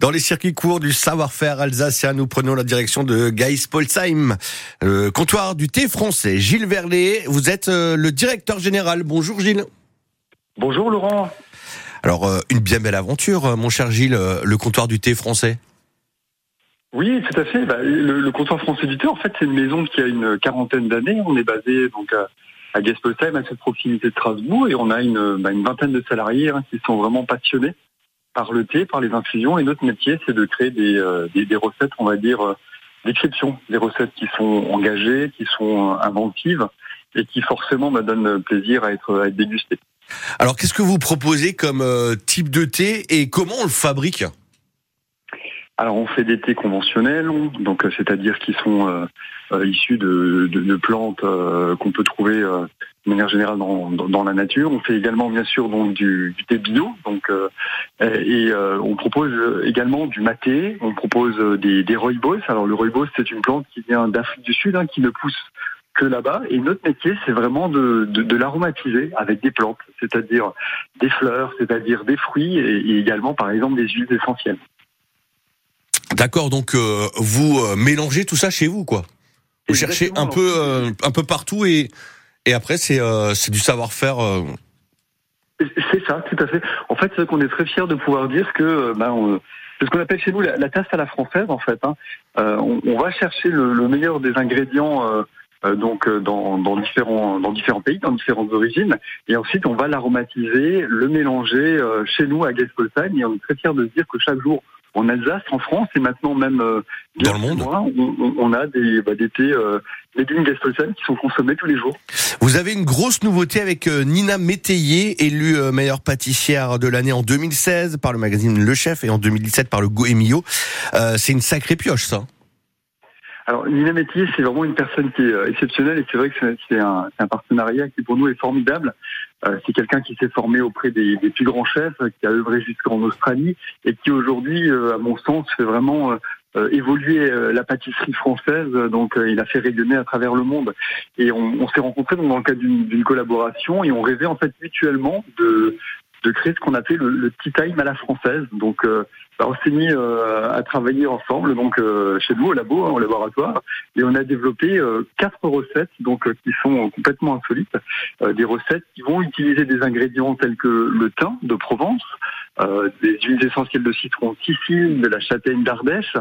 Dans les circuits courts du savoir-faire alsacien, nous prenons la direction de Polsheim, le comptoir du thé français. Gilles Verlet, vous êtes euh, le directeur général. Bonjour Gilles. Bonjour Laurent. Alors, euh, une bien belle aventure, euh, mon cher Gilles, le comptoir du thé français. Oui, tout à fait. Bah, le, comptoir français du thé, en fait, c'est une maison qui a une quarantaine d'années. On est basé donc à, à à cette proximité de Strasbourg, et on a une, bah, une vingtaine de salariés hein, qui sont vraiment passionnés par le thé, par les infusions. Et notre métier, c'est de créer des, euh, des, recettes, on va dire, euh, d'exception, des recettes qui sont engagées, qui sont inventives et qui forcément me donnent plaisir à être, à être dégustées. Alors, qu'est-ce que vous proposez comme euh, type de thé et comment on le fabrique? Alors on fait des thés conventionnels, donc c'est-à-dire qui sont issus de, plantes qu'on peut trouver de manière générale dans, la nature. On fait également bien sûr du, du thé bio, donc euh, et euh, on propose également du maté. On propose des, des rooibos. Alors le rooibos c'est une plante qui vient d'Afrique du Sud, hein, qui ne pousse que là-bas. Et notre métier c'est vraiment de l'aromatiser avec des plantes, c'est-à-dire des fleurs, c'est-à-dire des fruits et, également par exemple des huiles essentielles. D'accord, donc euh, vous mélangez tout ça chez vous, quoi. Vous cherchez un peu, un peu partout et et après, c'est euh, du savoir-faire. Euh. C'est ça, tout à fait. En fait, c'est qu'on est très fiers de pouvoir dire que euh, ben, c'est ce qu'on appelle chez nous la, tasse à la française, en fait. Hein. Euh, on, on, va chercher le, le, meilleur des ingrédients. Euh, donc dans, dans, différents dans différents pays, dans différentes origines, et ensuite on va l'aromatiser, le mélanger chez nous à Gaspolsheim, et on est très fiers de se dire que chaque jour en Alsace, en France, et maintenant même euh, dans le monde, on, a des, bah, des thés, euh, des qui sont consommés tous les jours. Vous avez une grosse nouveauté avec euh, Nina Métayer, élue euh, meilleure pâtissière de l'année en 2016 par le magazine Le Chef et en 2017 par le Goemio. C'est une sacrée pioche, ça. Alors Nina Métier, c'est vraiment une personne qui est euh, exceptionnelle et c'est vrai que c'est un, un, partenariat qui pour nous est formidable. Euh, c'est quelqu'un qui s'est formé auprès des, plus grands chefs, qui a œuvré jusqu'en Australie et qui aujourd'hui, euh, à mon sens, fait vraiment évoluer la pâtisserie française. Donc il a fait rayonner à travers le monde. Et on, on s'est rencontrés dans le cadre d'une collaboration et on rêvait en fait mutuellement de de créer ce qu'on appelait le, le, tea time à la française. Donc, euh, bah, on s'est mis euh, à travailler ensemble, donc euh, chez nous au labo, hein, au laboratoire, et on a développé euh, quatre recettes, donc qui sont complètement insolites, des recettes qui vont utiliser des ingrédients tels que le thym de Provence, des huiles essentielles de citron Sicile, de la châtaigne d'Ardèche,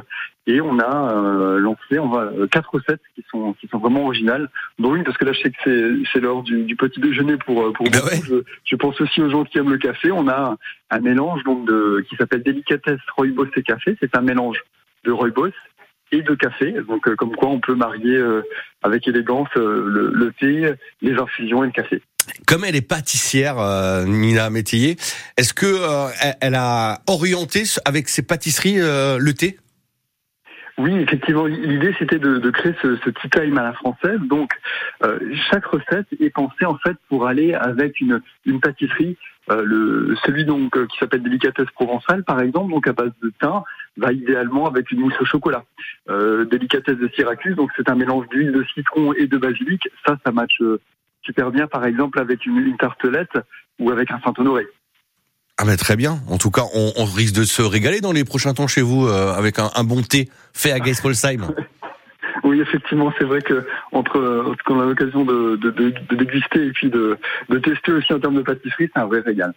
et on a euh, lancé on va, quatre recettes qui sont qui sont vraiment originales, dont une parce que là je sais que c'est l'heure du, du, petit déjeuner pour pour bah je, je, pense aussi aux gens qui aiment le café. On a un mélange donc de qui s'appelle délicatesse rooibos et café. C'est un mélange de rooibos et de café. Donc euh, comme quoi on peut marier euh, avec élégance le, le, thé, les infusions et le café. Comme elle est pâtissière, Nina Métayer, est-ce que elle a orienté avec ses pâtisseries le thé? Oui, effectivement, l'idée c'était de, créer ce, ce, tea time à la française. Donc, euh, chaque recette est pensée en fait pour aller avec une, une pâtisserie. Euh, le, celui donc euh, qui s'appelle délicatesse provençale, par exemple, donc à base de thym, va idéalement avec une mousse au chocolat. Euh, délicatesse de Syracuse, donc c'est un mélange d'huile de citron et de basilic. Ça, ça matche euh, super bien, par exemple, avec une, une tartelette ou avec un Saint-Honoré. Ah ben très bien. En tout cas, on, on, risque de se régaler dans les prochains temps chez vous euh, avec un, un, bon thé fait à Geispolsheim. Oui, effectivement, c'est vrai que entre ce qu'on a l'occasion de, de, de, de, déguster et puis de, tester aussi en termes de pâtisserie, c'est un vrai régal.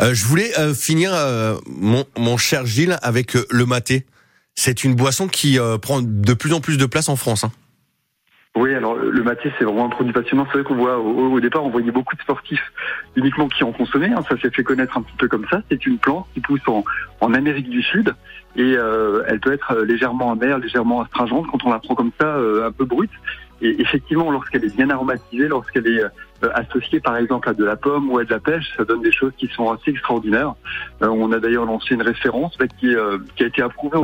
Euh, je voulais euh, finir, euh, mon, mon, cher Gilles, avec euh, le maté. C'est une boisson qui prend de plus en plus de place en France. Hein. Oui, alors le maté, c'est vraiment un produit passionnant. C'est vrai qu'on voit au, au, départ, on voyait beaucoup de sportifs uniquement qui en consommaient. Hein. Ça s'est fait connaître un petit peu comme ça. C'est une plante qui pousse en, en Amérique du Sud et euh, elle peut être légèrement amère, légèrement astringente quand on la prend comme ça, euh, un peu brute. Et effectivement, lorsqu'elle est bien aromatisée, lorsqu'elle est euh, associée par exemple à de la pomme ou à de la pêche, ça donne des choses qui sont assez extraordinaires. Euh, on a d'ailleurs lancé une référence qui, qui a été approuvée